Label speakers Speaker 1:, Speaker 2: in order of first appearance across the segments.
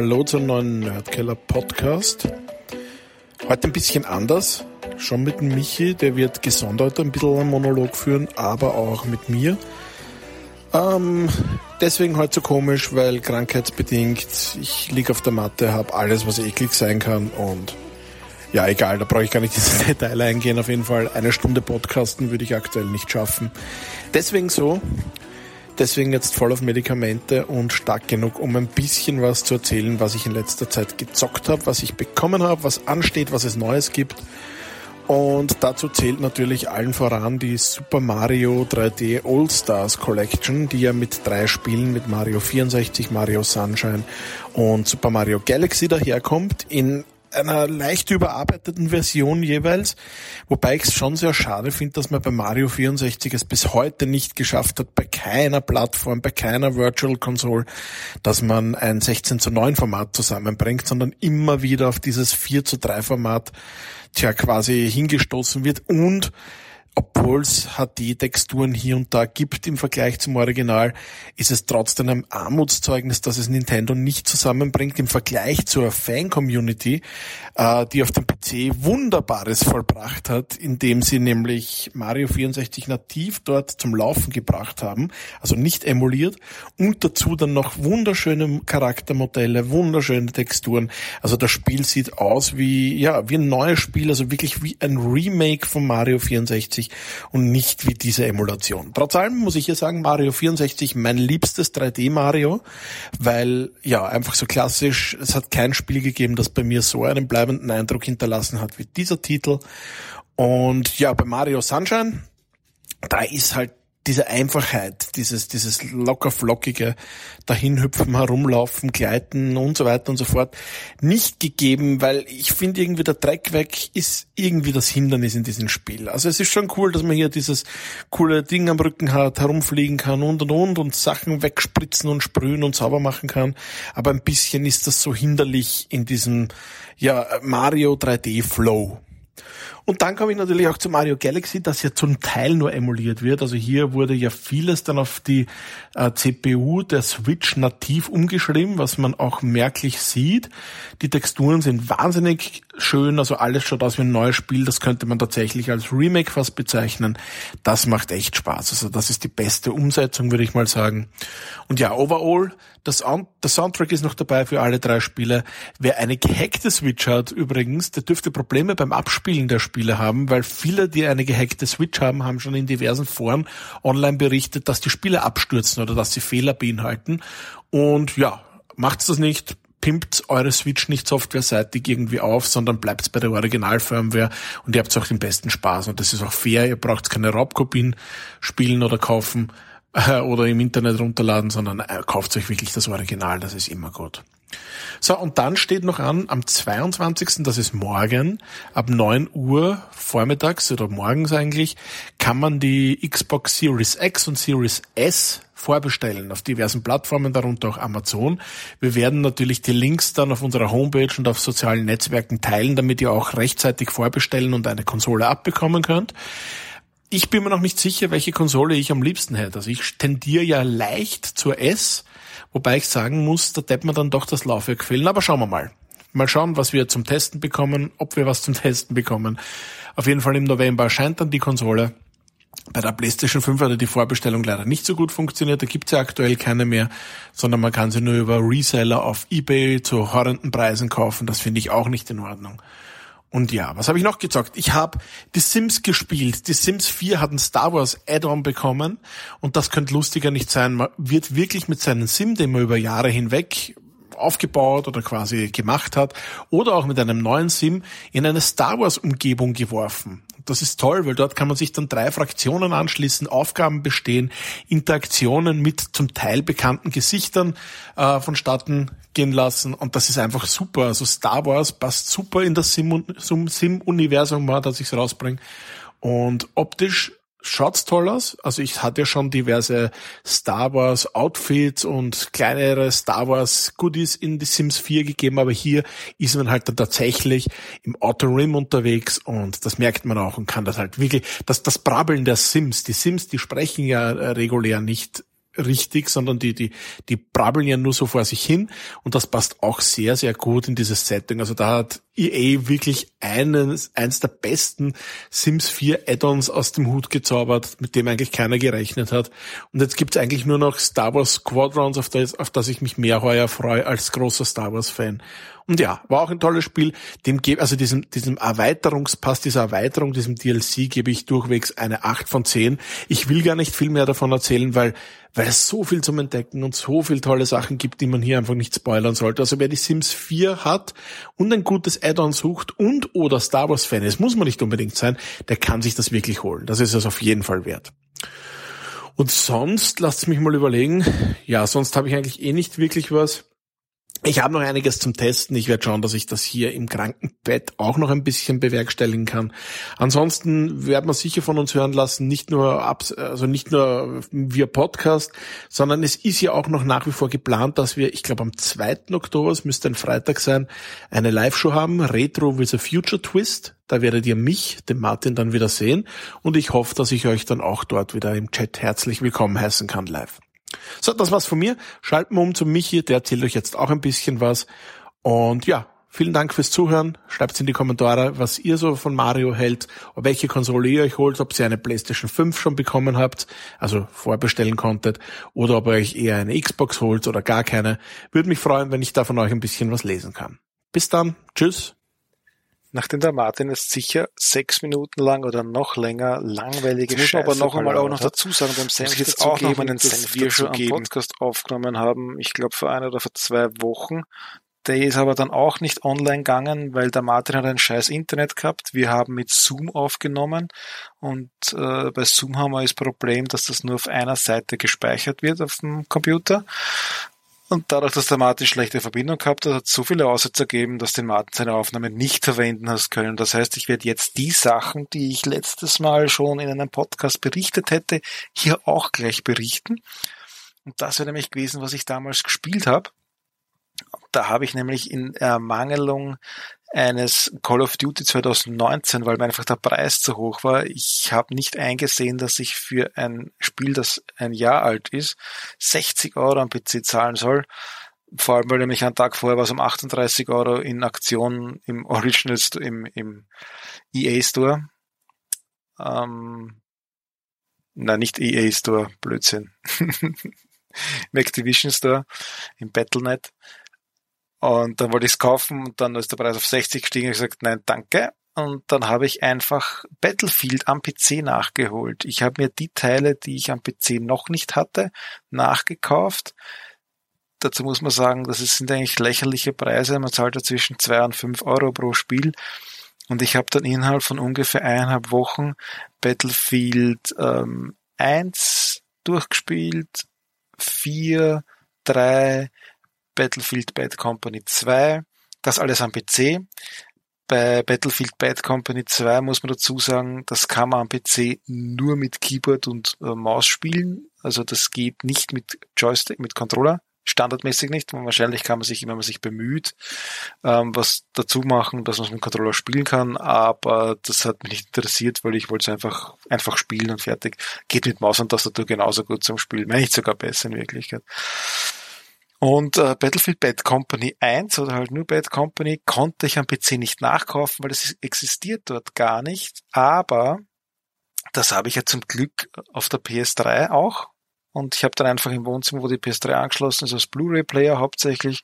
Speaker 1: Hallo zum neuen Nerdkeller Podcast. Heute ein bisschen anders. Schon mit dem Michi, der wird gesondert ein bisschen einen Monolog führen, aber auch mit mir. Ähm, deswegen heute so komisch, weil krankheitsbedingt, ich liege auf der Matte, habe alles, was eklig sein kann und ja, egal, da brauche ich gar nicht ins Detail eingehen. Auf jeden Fall eine Stunde Podcasten würde ich aktuell nicht schaffen. Deswegen so, deswegen jetzt voll auf Medikamente und stark genug, um ein bisschen was zu erzählen, was ich in letzter Zeit gezockt habe, was ich bekommen habe, was ansteht, was es Neues gibt. Und dazu zählt natürlich allen voran die Super Mario 3D All-Stars Collection, die ja mit drei Spielen, mit Mario 64, Mario Sunshine und Super Mario Galaxy daherkommt, in einer leicht überarbeiteten Version jeweils, wobei ich es schon sehr schade finde, dass man bei Mario 64 es bis heute nicht geschafft hat, bei keiner Plattform, bei keiner Virtual Console, dass man ein 16 zu 9 Format zusammenbringt, sondern immer wieder auf dieses 4 zu 3 Format tja quasi hingestoßen wird und obwohl es HD-Texturen hier und da gibt im Vergleich zum Original, ist es trotzdem ein Armutszeugnis, dass es Nintendo nicht zusammenbringt im Vergleich zur Fan-Community, äh, die auf dem PC Wunderbares vollbracht hat, indem sie nämlich Mario 64 nativ dort zum Laufen gebracht haben, also nicht emuliert, und dazu dann noch wunderschöne Charaktermodelle, wunderschöne Texturen. Also das Spiel sieht aus wie, ja, wie ein neues Spiel, also wirklich wie ein Remake von Mario 64 und nicht wie diese Emulation. Trotz allem muss ich hier sagen, Mario 64 mein liebstes 3D Mario, weil ja, einfach so klassisch, es hat kein Spiel gegeben, das bei mir so einen bleibenden Eindruck hinterlassen hat wie dieser Titel. Und ja, bei Mario Sunshine, da ist halt diese Einfachheit, dieses, dieses locker flockige Dahinhüpfen, Herumlaufen, Gleiten und so weiter und so fort nicht gegeben, weil ich finde irgendwie der Dreck weg ist irgendwie das Hindernis in diesem Spiel. Also es ist schon cool, dass man hier dieses coole Ding am Rücken hat, herumfliegen kann und und und und Sachen wegspritzen und sprühen und sauber machen kann. Aber ein bisschen ist das so hinderlich in diesem, ja, Mario 3D Flow. Und dann komme ich natürlich auch zu Mario Galaxy, das ja zum Teil nur emuliert wird. Also hier wurde ja vieles dann auf die äh, CPU der Switch nativ umgeschrieben, was man auch merklich sieht. Die Texturen sind wahnsinnig schön, also alles schaut aus wie ein neues Spiel. Das könnte man tatsächlich als Remake fast bezeichnen. Das macht echt Spaß. Also das ist die beste Umsetzung, würde ich mal sagen. Und ja, overall, das, der Soundtrack ist noch dabei für alle drei Spiele. Wer eine gehackte Switch hat übrigens, der dürfte Probleme beim Abspielen der Spiele haben, weil viele, die eine gehackte Switch haben, haben schon in diversen Foren online berichtet, dass die Spiele abstürzen oder dass sie Fehler beinhalten. Und ja, macht's das nicht, pimpt eure Switch nicht softwareseitig irgendwie auf, sondern bleibt bei der Original-Firmware und ihr habt auch den besten Spaß. Und das ist auch fair, ihr braucht keine Raubkopien spielen oder kaufen oder im Internet runterladen, sondern äh, kauft euch wirklich das Original, das ist immer gut. So, und dann steht noch an, am 22., das ist morgen, ab 9 Uhr vormittags oder morgens eigentlich, kann man die Xbox Series X und Series S vorbestellen auf diversen Plattformen, darunter auch Amazon. Wir werden natürlich die Links dann auf unserer Homepage und auf sozialen Netzwerken teilen, damit ihr auch rechtzeitig vorbestellen und eine Konsole abbekommen könnt. Ich bin mir noch nicht sicher, welche Konsole ich am liebsten hätte. Also ich tendiere ja leicht zur S, wobei ich sagen muss, da täte mir dann doch das Laufwerk fehlen. Aber schauen wir mal. Mal schauen, was wir zum Testen bekommen, ob wir was zum Testen bekommen. Auf jeden Fall im November erscheint dann die Konsole. Bei der PlayStation 5 hat die Vorbestellung leider nicht so gut funktioniert. Da gibt's ja aktuell keine mehr, sondern man kann sie nur über Reseller auf eBay zu horrenden Preisen kaufen. Das finde ich auch nicht in Ordnung. Und ja, was habe ich noch gezockt? Ich habe die Sims gespielt. Die Sims 4 hat ein Star Wars Add-on bekommen und das könnte lustiger nicht sein. Man wird wirklich mit seinem Sim, den man über Jahre hinweg aufgebaut oder quasi gemacht hat, oder auch mit einem neuen Sim in eine Star Wars Umgebung geworfen. Das ist toll, weil dort kann man sich dann drei Fraktionen anschließen, Aufgaben bestehen, Interaktionen mit zum Teil bekannten Gesichtern äh, vonstatten gehen lassen und das ist einfach super. Also Star Wars passt super in das Sim-Universum, Sim dass ich es rausbringe. Und optisch schaut's toll aus. Also ich hatte ja schon diverse Star Wars Outfits und kleinere Star Wars Goodies in die Sims 4 gegeben, aber hier ist man halt dann tatsächlich im Outer Rim unterwegs und das merkt man auch und kann das halt wirklich, das, das Brabbeln der Sims, die Sims, die sprechen ja äh, regulär nicht richtig, sondern die, die, die brabbeln ja nur so vor sich hin und das passt auch sehr, sehr gut in dieses Setting. Also da hat EA wirklich eines, eins der besten Sims 4 Add-ons aus dem Hut gezaubert, mit dem eigentlich keiner gerechnet hat. Und jetzt gibt's eigentlich nur noch Star Wars Squadrons, auf das, auf das ich mich mehr heuer freue als großer Star Wars Fan. Und ja, war auch ein tolles Spiel. Dem gebe, also diesem, diesem Erweiterungspass, dieser Erweiterung, diesem DLC gebe ich durchwegs eine 8 von 10. Ich will gar nicht viel mehr davon erzählen, weil, weil es so viel zum Entdecken und so viel tolle Sachen gibt, die man hier einfach nicht spoilern sollte. Also wer die Sims 4 hat und ein gutes Add-on sucht und oder Star Wars Fan ist, muss man nicht unbedingt sein, der kann sich das wirklich holen. Das ist es auf jeden Fall wert. Und sonst, lasst mich mal überlegen. Ja, sonst habe ich eigentlich eh nicht wirklich was. Ich habe noch einiges zum Testen. Ich werde schauen, dass ich das hier im Krankenbett auch noch ein bisschen bewerkstelligen kann. Ansonsten werden wir sicher von uns hören lassen, nicht nur ab, also nicht nur via Podcast, sondern es ist ja auch noch nach wie vor geplant, dass wir, ich glaube am 2. Oktober, es müsste ein Freitag sein, eine Live-Show haben, Retro with a Future Twist. Da werdet ihr mich, den Martin, dann wieder sehen und ich hoffe, dass ich euch dann auch dort wieder im Chat herzlich willkommen heißen kann live. So, das war's von mir. Schalten wir um zu Michi, der erzählt euch jetzt auch ein bisschen was. Und ja, vielen Dank fürs Zuhören. Schreibt in die Kommentare, was ihr so von Mario hält, welche Konsole ihr euch holt, ob ihr eine PlayStation 5 schon bekommen habt, also vorbestellen konntet, oder ob ihr euch eher eine Xbox holt oder gar keine. Würde mich freuen, wenn ich da von euch ein bisschen was lesen kann. Bis dann. Tschüss.
Speaker 2: Nachdem der Martin jetzt sicher sechs Minuten lang oder noch länger langweilige
Speaker 3: man aber noch einmal auch noch dazu sagen, beim Senf
Speaker 2: jetzt auch noch einen Senf wir schon am Podcast aufgenommen haben, ich glaube vor ein oder vor zwei Wochen. Der ist aber dann auch nicht online gegangen, weil der Martin hat ein scheiß Internet gehabt. Wir haben mit Zoom aufgenommen und äh, bei Zoom haben wir das Problem, dass das nur auf einer Seite gespeichert wird auf dem Computer. Und dadurch, dass der Martin schlechte Verbindung gehabt hat, hat es so viele Aussätze ergeben, dass den Martin seine Aufnahme nicht verwenden hast können. Das heißt, ich werde jetzt die Sachen, die ich letztes Mal schon in einem Podcast berichtet hätte, hier auch gleich berichten. Und das wäre nämlich gewesen, was ich damals gespielt habe. Da habe ich nämlich in Ermangelung eines Call of Duty 2019, weil mir einfach der Preis zu hoch war. Ich habe nicht eingesehen, dass ich für ein Spiel, das ein Jahr alt ist, 60 Euro am PC zahlen soll. Vor allem, weil nämlich einen Tag vorher war es um 38 Euro in Aktion im Original, im, im EA Store. Ähm, nein, nicht EA Store, Blödsinn. Im Activision Store, im Battlenet. Und dann wollte ich es kaufen und dann ist der Preis auf 60 gestiegen ich gesagt, nein, danke. Und dann habe ich einfach Battlefield am PC nachgeholt. Ich habe mir die Teile, die ich am PC noch nicht hatte, nachgekauft. Dazu muss man sagen, das sind eigentlich lächerliche Preise. Man zahlt ja zwischen zwei und fünf Euro pro Spiel. Und ich habe dann innerhalb von ungefähr eineinhalb Wochen Battlefield ähm, 1 durchgespielt, 4, 3, Battlefield Bad Company 2, das alles am PC. Bei Battlefield Bad Company 2 muss man dazu sagen, das kann man am PC nur mit Keyboard und äh, Maus spielen. Also das geht nicht mit Joystick, mit Controller. Standardmäßig nicht. Wahrscheinlich kann man sich, wenn man sich bemüht, ähm, was dazu machen, dass man es mit Controller spielen kann. Aber das hat mich nicht interessiert, weil ich wollte es einfach, einfach spielen und fertig. Geht mit Maus und Tastatur genauso gut zum Spielen. Wenn nicht sogar besser in Wirklichkeit. Und äh, Battlefield Bad Company 1 oder halt nur Bad Company konnte ich am PC nicht nachkaufen, weil es existiert dort gar nicht. Aber das habe ich ja zum Glück auf der PS3 auch. Und ich habe dann einfach im Wohnzimmer, wo die PS3 angeschlossen ist, als Blu-ray-Player hauptsächlich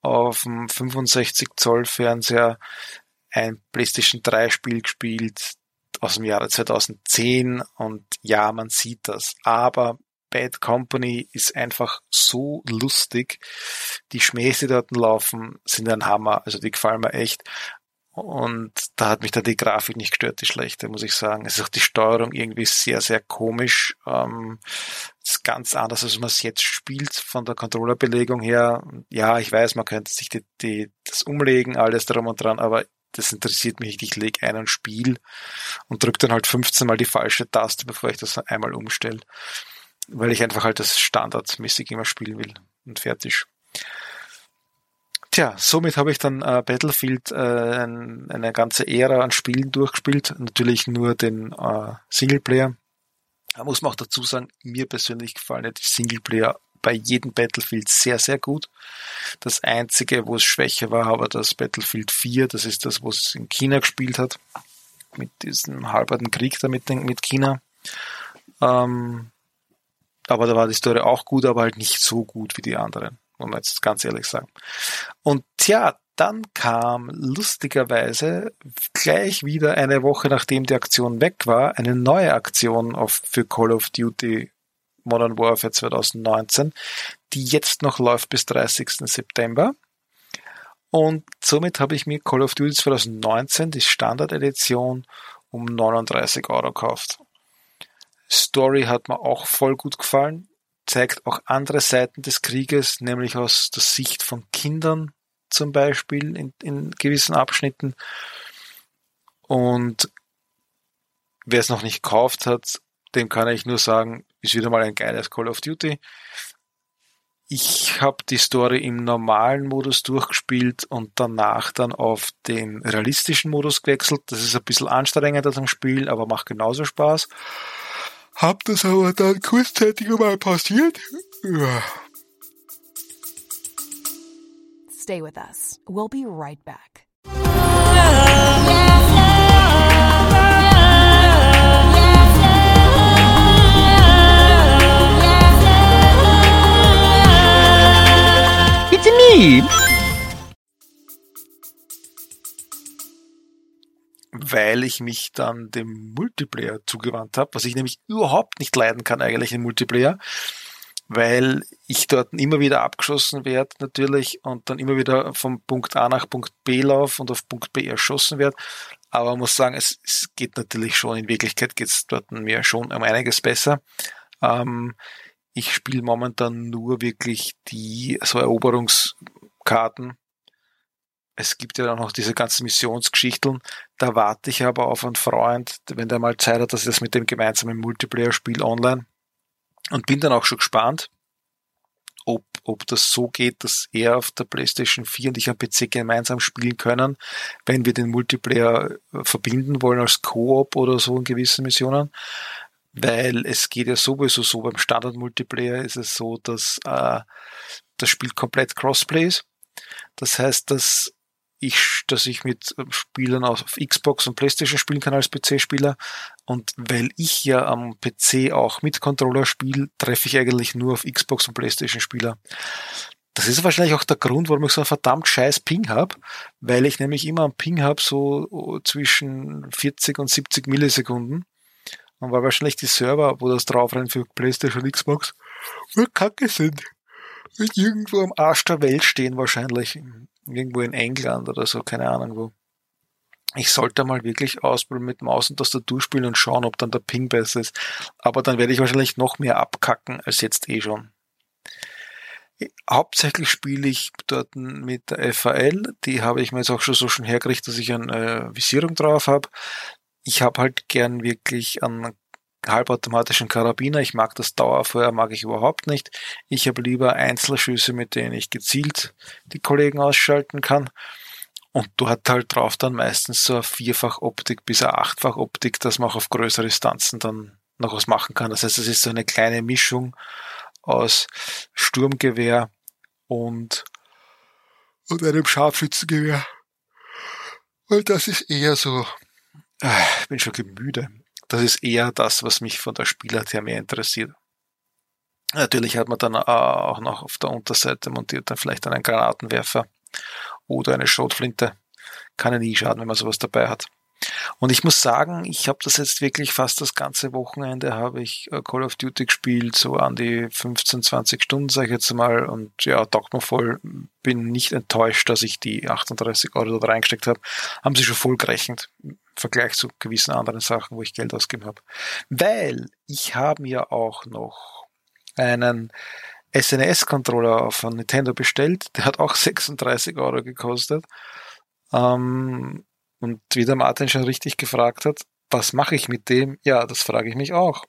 Speaker 2: auf dem 65 Zoll Fernseher ein PlayStation 3 Spiel gespielt aus dem Jahre 2010 und ja, man sieht das. Aber Bad Company ist einfach so lustig. Die Schmähs, die dort laufen, sind ein Hammer. Also die gefallen mir echt. Und da hat mich dann die Grafik nicht gestört, die schlechte, muss ich sagen. Es ist auch die Steuerung irgendwie sehr, sehr komisch. Ähm, ist ganz anders, als man es jetzt spielt, von der Controllerbelegung her. Ja, ich weiß, man könnte sich die, die, das umlegen, alles drum und dran, aber das interessiert mich nicht. Ich lege ein und Spiel und drücke dann halt 15 mal die falsche Taste, bevor ich das einmal umstelle. Weil ich einfach halt das standardmäßig immer spielen will und fertig. Tja, somit habe ich dann äh, Battlefield äh, eine ganze Ära an Spielen durchgespielt. Natürlich nur den äh, Singleplayer. Da muss man auch dazu sagen, mir persönlich gefallen die Singleplayer bei jedem Battlefield sehr, sehr gut. Das einzige, wo es schwächer war, aber das Battlefield 4, das ist das, wo es in China gespielt hat. Mit diesem halberten Krieg da mit, mit China. Ähm, aber da war die Story auch gut, aber halt nicht so gut wie die anderen muss man jetzt ganz ehrlich sagen. Und tja, dann kam lustigerweise gleich wieder eine Woche nachdem die Aktion weg war, eine neue Aktion auf, für Call of Duty Modern Warfare 2019, die jetzt noch läuft bis 30. September. Und somit habe ich mir Call of Duty 2019, die Standard-Edition, um 39 Euro gekauft. Story hat mir auch voll gut gefallen zeigt auch andere Seiten des Krieges, nämlich aus der Sicht von Kindern zum Beispiel in, in gewissen Abschnitten. Und wer es noch nicht gekauft hat, dem kann ich nur sagen, ist wieder mal ein geiles Call of Duty. Ich habe die Story im normalen Modus durchgespielt und danach dann auf den realistischen Modus gewechselt. Das ist ein bisschen anstrengender zum Spiel, aber macht genauso Spaß. Hab das aber dann kurzzeitig mal passiert. Ja.
Speaker 4: Stay with us. We'll be right back.
Speaker 2: It's me, weil ich mich dann dem Multiplayer zugewandt habe, was ich nämlich überhaupt nicht leiden kann eigentlich im Multiplayer, weil ich dort immer wieder abgeschossen werde natürlich und dann immer wieder vom Punkt A nach Punkt B laufe und auf Punkt B erschossen werde. Aber muss sagen, es, es geht natürlich schon, in Wirklichkeit geht es dort mir schon um einiges besser. Ähm, ich spiele momentan nur wirklich die so Eroberungskarten, es gibt ja auch noch diese ganzen Missionsgeschichten. Da warte ich aber auf einen Freund, wenn der mal Zeit hat, dass das mit dem gemeinsamen Multiplayer spiel online. Und bin dann auch schon gespannt, ob, ob das so geht, dass er auf der PlayStation 4 und ich am PC gemeinsam spielen können, wenn wir den Multiplayer äh, verbinden wollen als Koop oder so in gewissen Missionen. Weil es geht ja sowieso so, beim Standard-Multiplayer ist es so, dass äh, das Spiel komplett Crossplay ist. Das heißt, dass ich, dass ich mit ähm, Spielern auf Xbox und Playstation spielen kann als PC-Spieler. Und weil ich ja am PC auch mit Controller spiele, treffe ich eigentlich nur auf Xbox und Playstation-Spieler. Das ist wahrscheinlich auch der Grund, warum ich so einen verdammt scheiß Ping habe, weil ich nämlich immer einen Ping habe, so oh, zwischen 40 und 70 Millisekunden. Und weil wahrscheinlich die Server, wo das drauf rennt für Playstation und Xbox, nur kacke sind. Irgendwo am Arsch der Welt stehen wahrscheinlich irgendwo in England oder so, keine Ahnung wo. Ich sollte mal wirklich ausprobieren mit Maus und Tastatur spielen und schauen, ob dann der Ping besser ist. Aber dann werde ich wahrscheinlich noch mehr abkacken als jetzt eh schon. Hauptsächlich spiele ich dort mit der FAL. Die habe ich mir jetzt auch schon so schon hergerichtet, dass ich eine Visierung drauf habe. Ich habe halt gern wirklich einen halbautomatischen Karabiner. Ich mag das Dauerfeuer, mag ich überhaupt nicht. Ich habe lieber Einzelschüsse, mit denen ich gezielt die Kollegen ausschalten kann. Und du hast halt drauf dann meistens so eine Vierfach-Optik bis eine Achtfach-Optik, dass man auch auf größere Distanzen dann noch was machen kann. Das heißt, es ist so eine kleine Mischung aus Sturmgewehr und, und einem Scharfschützengewehr. Und das ist eher so, ah, ich bin schon gemüde. Das ist eher das, was mich von der Spielart mehr interessiert. Natürlich hat man dann äh, auch noch auf der Unterseite montiert dann vielleicht einen Granatenwerfer oder eine Schrotflinte. Kann ja nie schaden, wenn man sowas dabei hat. Und ich muss sagen, ich habe das jetzt wirklich fast das ganze Wochenende habe ich äh, Call of Duty gespielt, so an die 15, 20 Stunden, sage ich jetzt mal. Und ja, taugt mir voll. Bin nicht enttäuscht, dass ich die 38 Euro da reingesteckt habe. Haben sie schon voll gerechnet. Vergleich zu gewissen anderen Sachen, wo ich Geld ausgegeben habe. Weil ich habe mir auch noch einen SNS-Controller von Nintendo bestellt. Der hat auch 36 Euro gekostet. Ähm, und wie der Martin schon richtig gefragt hat, was mache ich mit dem? Ja, das frage ich mich auch.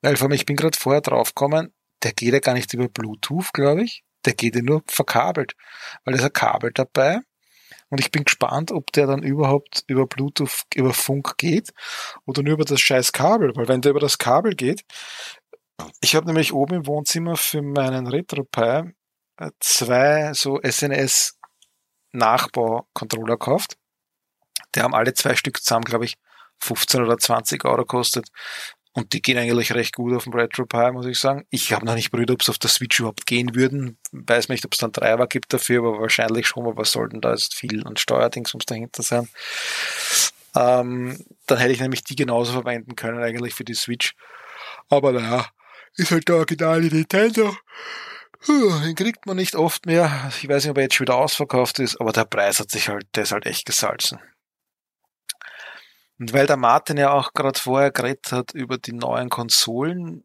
Speaker 2: Weil vor allem, ich bin gerade vorher draufgekommen, der geht ja gar nicht über Bluetooth, glaube ich. Der geht ja nur verkabelt. Weil da ist ein Kabel dabei. Und ich bin gespannt, ob der dann überhaupt über Bluetooth, über Funk geht oder nur über das scheiß Kabel. Weil wenn der über das Kabel geht, ich habe nämlich oben im Wohnzimmer für meinen RetroPie äh, zwei so SNS Nachbau-Controller gekauft. Die haben alle zwei Stück zusammen, glaube ich, 15 oder 20 Euro kostet. Und die gehen eigentlich recht gut auf dem RetroPie, muss ich sagen. Ich habe noch nicht probiert, ob es auf der Switch überhaupt gehen würden. Weiß nicht, ob es dann Treiber gibt dafür, aber wahrscheinlich schon, aber sollten da jetzt viel und Steuerdings muss dahinter sein. Ähm, dann hätte ich nämlich die genauso verwenden können, eigentlich für die Switch. Aber naja, ist halt der originale Nintendo. Den kriegt man nicht oft mehr. Ich weiß nicht, ob er jetzt schon wieder ausverkauft ist, aber der Preis hat sich halt, der ist halt echt gesalzen. Und weil der Martin ja auch gerade vorher geredet hat über die neuen Konsolen,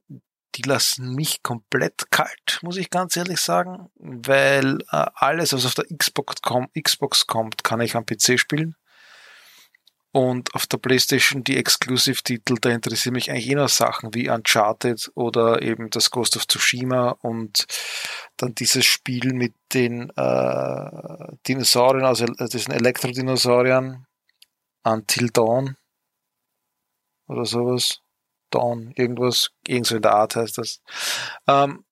Speaker 2: die lassen mich komplett kalt, muss ich ganz ehrlich sagen, weil äh, alles, was auf der Xbox, kom Xbox kommt, kann ich am PC spielen. Und auf der PlayStation die Exclusive-Titel, da interessieren mich eigentlich eh nur Sachen wie Uncharted oder eben das Ghost of Tsushima und dann dieses Spiel mit den äh, Dinosauriern, also äh, diesen Elektrodinosauriern, Until Dawn oder sowas. Dawn, irgendwas, irgend so in der Art heißt das. Ähm,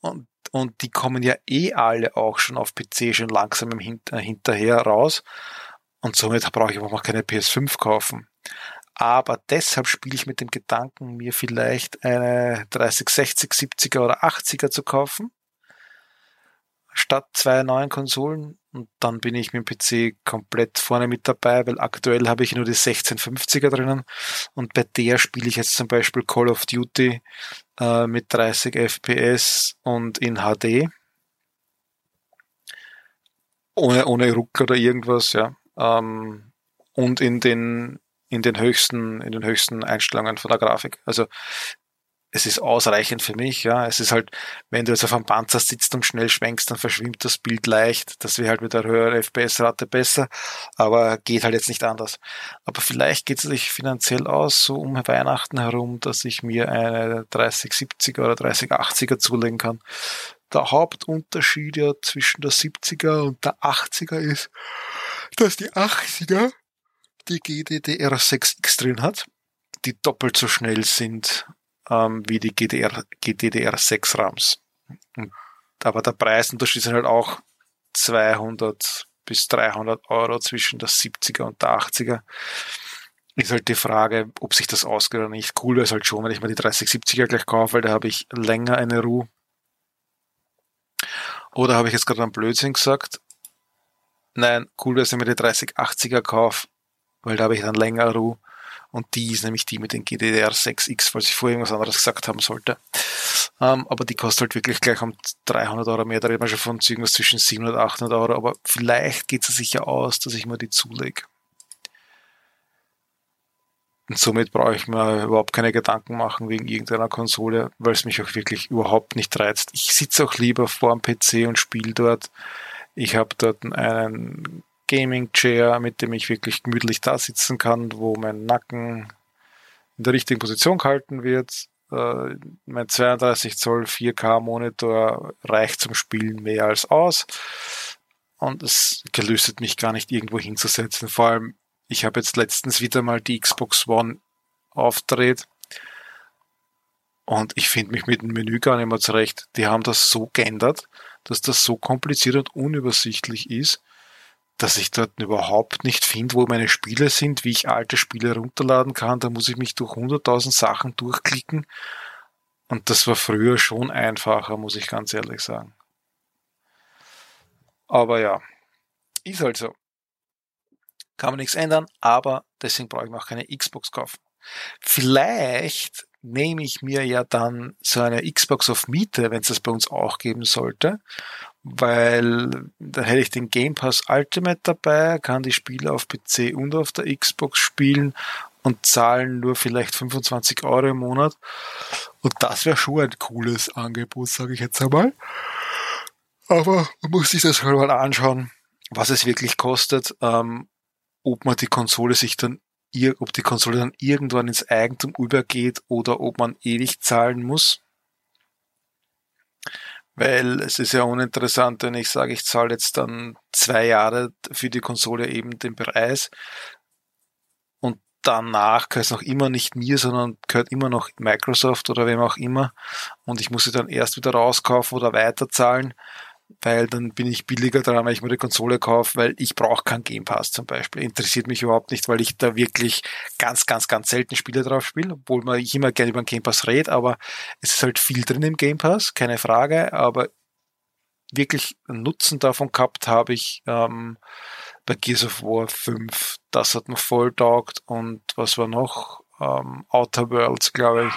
Speaker 2: und, und die kommen ja eh alle auch schon auf PC schon langsam im Hinter, hinterher raus. Und somit brauche ich auch keine PS5 kaufen. Aber deshalb spiele ich mit dem Gedanken, mir vielleicht eine 3060, 70er oder 80er zu kaufen. Statt zwei neuen Konsolen. Und dann bin ich mit dem PC komplett vorne mit dabei, weil aktuell habe ich nur die 1650er drinnen. Und bei der spiele ich jetzt zum Beispiel Call of Duty äh, mit 30 FPS und in HD. Ohne, ohne Ruck oder irgendwas, ja ähm, und in den in den höchsten in den höchsten Einstellungen von der Grafik. Also es ist ausreichend für mich, ja. Es ist halt, wenn du jetzt auf einem Panzer sitzt und schnell schwenkst, dann verschwimmt das Bild leicht. Das wäre halt mit der höheren FPS-Rate besser, aber geht halt jetzt nicht anders. Aber vielleicht geht es sich finanziell aus, so um Weihnachten herum, dass ich mir eine 3070er oder 3080er zulegen kann. Der Hauptunterschied ja zwischen der 70er und der 80er ist, dass die 80er die GDDR6X drin hat, die doppelt so schnell sind ähm, wie die GDR, GDDR6 RAMs. aber der Preisunterschied sind halt auch 200 bis 300 Euro zwischen der 70er und der 80er. Ist halt die Frage, ob sich das ausgeht oder nicht. Cool wäre es halt schon, wenn ich mir die 3070er gleich kaufe, weil da habe ich länger eine Ruhe. Oder habe ich jetzt gerade einen Blödsinn gesagt? Nein, cool wäre es, wenn ich mir die 3080er kaufe, weil da habe ich dann länger Ruhe. Und die ist nämlich die mit den GDDR 6X, falls ich vorher irgendwas anderes gesagt haben sollte. Ähm, aber die kostet halt wirklich gleich um 300 Euro mehr. Da reden wir schon von irgendwas zwischen 700 und 800 Euro. Aber vielleicht geht es sicher aus, dass ich mir die zulege. Und somit brauche ich mir überhaupt keine Gedanken machen wegen irgendeiner Konsole, weil es mich auch wirklich überhaupt nicht reizt. Ich sitze auch lieber vor dem PC und spiele dort ich habe dort einen Gaming Chair, mit dem ich wirklich gemütlich da sitzen kann, wo mein Nacken in der richtigen Position gehalten wird. Äh, mein 32 Zoll 4K Monitor reicht zum Spielen mehr als aus. Und es gelöstet mich gar nicht irgendwo hinzusetzen. Vor allem, ich habe jetzt letztens wieder mal die Xbox One aufgedreht. Und ich finde mich mit dem Menü gar nicht mehr zurecht. Die haben das so geändert dass das so kompliziert und unübersichtlich ist, dass ich dort überhaupt nicht finde, wo meine Spiele sind, wie ich alte Spiele runterladen kann. Da muss ich mich durch 100.000 Sachen durchklicken. Und das war früher schon einfacher, muss ich ganz ehrlich sagen. Aber ja, ist halt so. Kann man nichts ändern, aber deswegen brauche ich mir auch keine Xbox kaufen. Vielleicht nehme ich mir ja dann so eine Xbox auf Miete, wenn es das bei uns auch geben sollte, weil da hätte ich den Game Pass Ultimate dabei, kann die Spiele auf PC und auf der Xbox spielen und zahlen nur vielleicht 25 Euro im Monat. Und das wäre schon ein cooles Angebot, sage ich jetzt einmal. Aber man muss sich das halt mal anschauen, was es wirklich kostet, ähm, ob man die Konsole sich dann ob die Konsole dann irgendwann ins Eigentum übergeht oder ob man ewig zahlen muss. Weil es ist ja uninteressant, wenn ich sage, ich zahle jetzt dann zwei Jahre für die Konsole eben den Preis und danach gehört es noch immer nicht mir, sondern gehört immer noch Microsoft oder wem auch immer und ich muss sie dann erst wieder rauskaufen oder weiterzahlen weil dann bin ich billiger dran, wenn ich mir die Konsole kaufe, weil ich brauche keinen Game Pass zum Beispiel. Interessiert mich überhaupt nicht, weil ich da wirklich ganz, ganz, ganz selten Spiele drauf spiele, obwohl man ich immer gerne über den Game Pass rede, aber es ist halt viel drin im Game Pass, keine Frage, aber wirklich Nutzen davon gehabt habe ich ähm, bei Gears of War 5. Das hat mir voll taugt und was war noch? Ähm, Outer Worlds, glaube ich.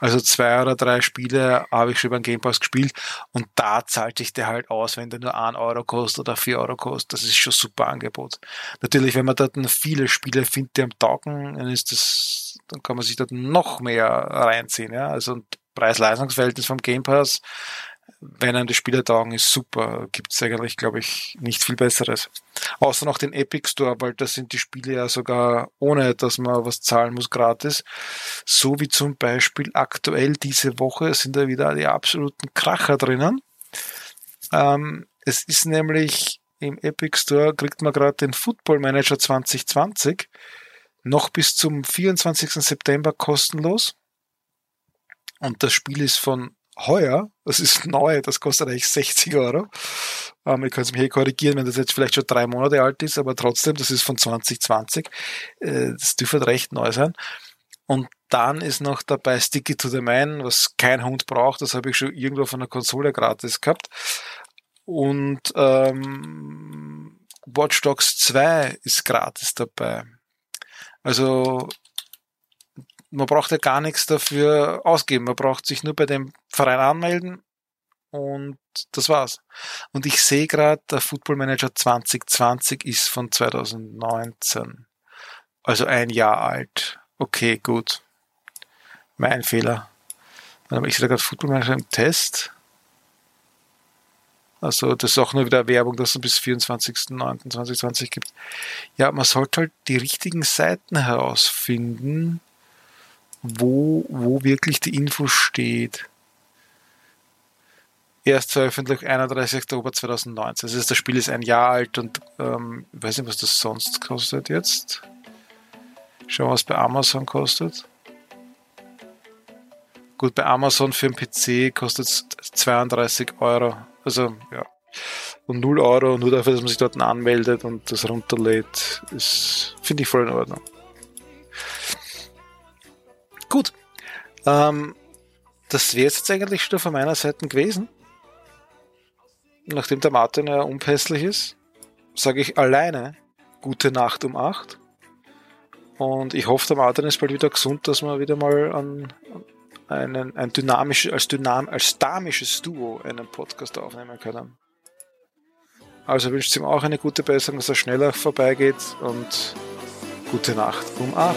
Speaker 2: Also zwei oder drei Spiele habe ich schon beim Game Pass gespielt und da zahlt sich der halt aus, wenn der nur ein Euro kostet oder vier Euro kostet. Das ist schon super Angebot. Natürlich, wenn man dort viele Spiele findet, die am Taugen, dann ist das, dann kann man sich dort noch mehr reinziehen, ja. Also Preis-Leistungsverhältnis vom Game Pass wenn einem die Spieler taugen, ist super. Gibt es eigentlich, glaube ich, nicht viel Besseres. Außer noch den Epic Store, weil da sind die Spiele ja sogar ohne, dass man was zahlen muss, gratis. So wie zum Beispiel aktuell diese Woche sind da wieder die absoluten Kracher drinnen. Ähm, es ist nämlich im Epic Store kriegt man gerade den Football Manager 2020 noch bis zum 24. September kostenlos. Und das Spiel ist von heuer. Das ist neu, das kostet eigentlich 60 Euro. Ähm, ihr könnt mich hier korrigieren, wenn das jetzt vielleicht schon drei Monate alt ist, aber trotzdem, das ist von 2020. Äh, das dürfte recht neu sein. Und dann ist noch dabei Sticky to the Man, was kein Hund braucht. Das habe ich schon irgendwo von der Konsole gratis gehabt. Und ähm, Watch Dogs 2 ist gratis dabei. Also man braucht ja gar nichts dafür ausgeben. Man braucht sich nur bei dem Verein anmelden und das war's. Und ich sehe gerade, der Football Manager 2020 ist von 2019. Also ein Jahr alt. Okay, gut. Mein Fehler. Ich sehe gerade Football Manager im Test. Also das ist auch nur wieder Werbung, dass es bis 24.09.2020 gibt. Ja, man sollte halt die richtigen Seiten herausfinden, wo, wo wirklich die Info steht. Erst veröffentlicht 31. Oktober 2019. Das, heißt, das Spiel ist ein Jahr alt und ähm, ich weiß nicht, was das sonst kostet jetzt. Schauen, was bei Amazon kostet. Gut, bei Amazon für einen PC kostet es 32 Euro. Also, ja. Und 0 Euro, nur dafür, dass man sich dort anmeldet und das runterlädt, ist, finde ich voll in Ordnung. Gut. Ähm, das wäre jetzt eigentlich schon von meiner Seite gewesen. Nachdem der Martin ja unpässlich ist, sage ich alleine gute Nacht um 8. Und ich hoffe, der Martin ist bald wieder gesund, dass wir wieder mal an, einen, ein dynamisch, als, dynam, als dynamisches Duo einen Podcast aufnehmen können. Also wünscht ihm auch eine gute Besserung, dass er schneller vorbeigeht und gute Nacht um 8.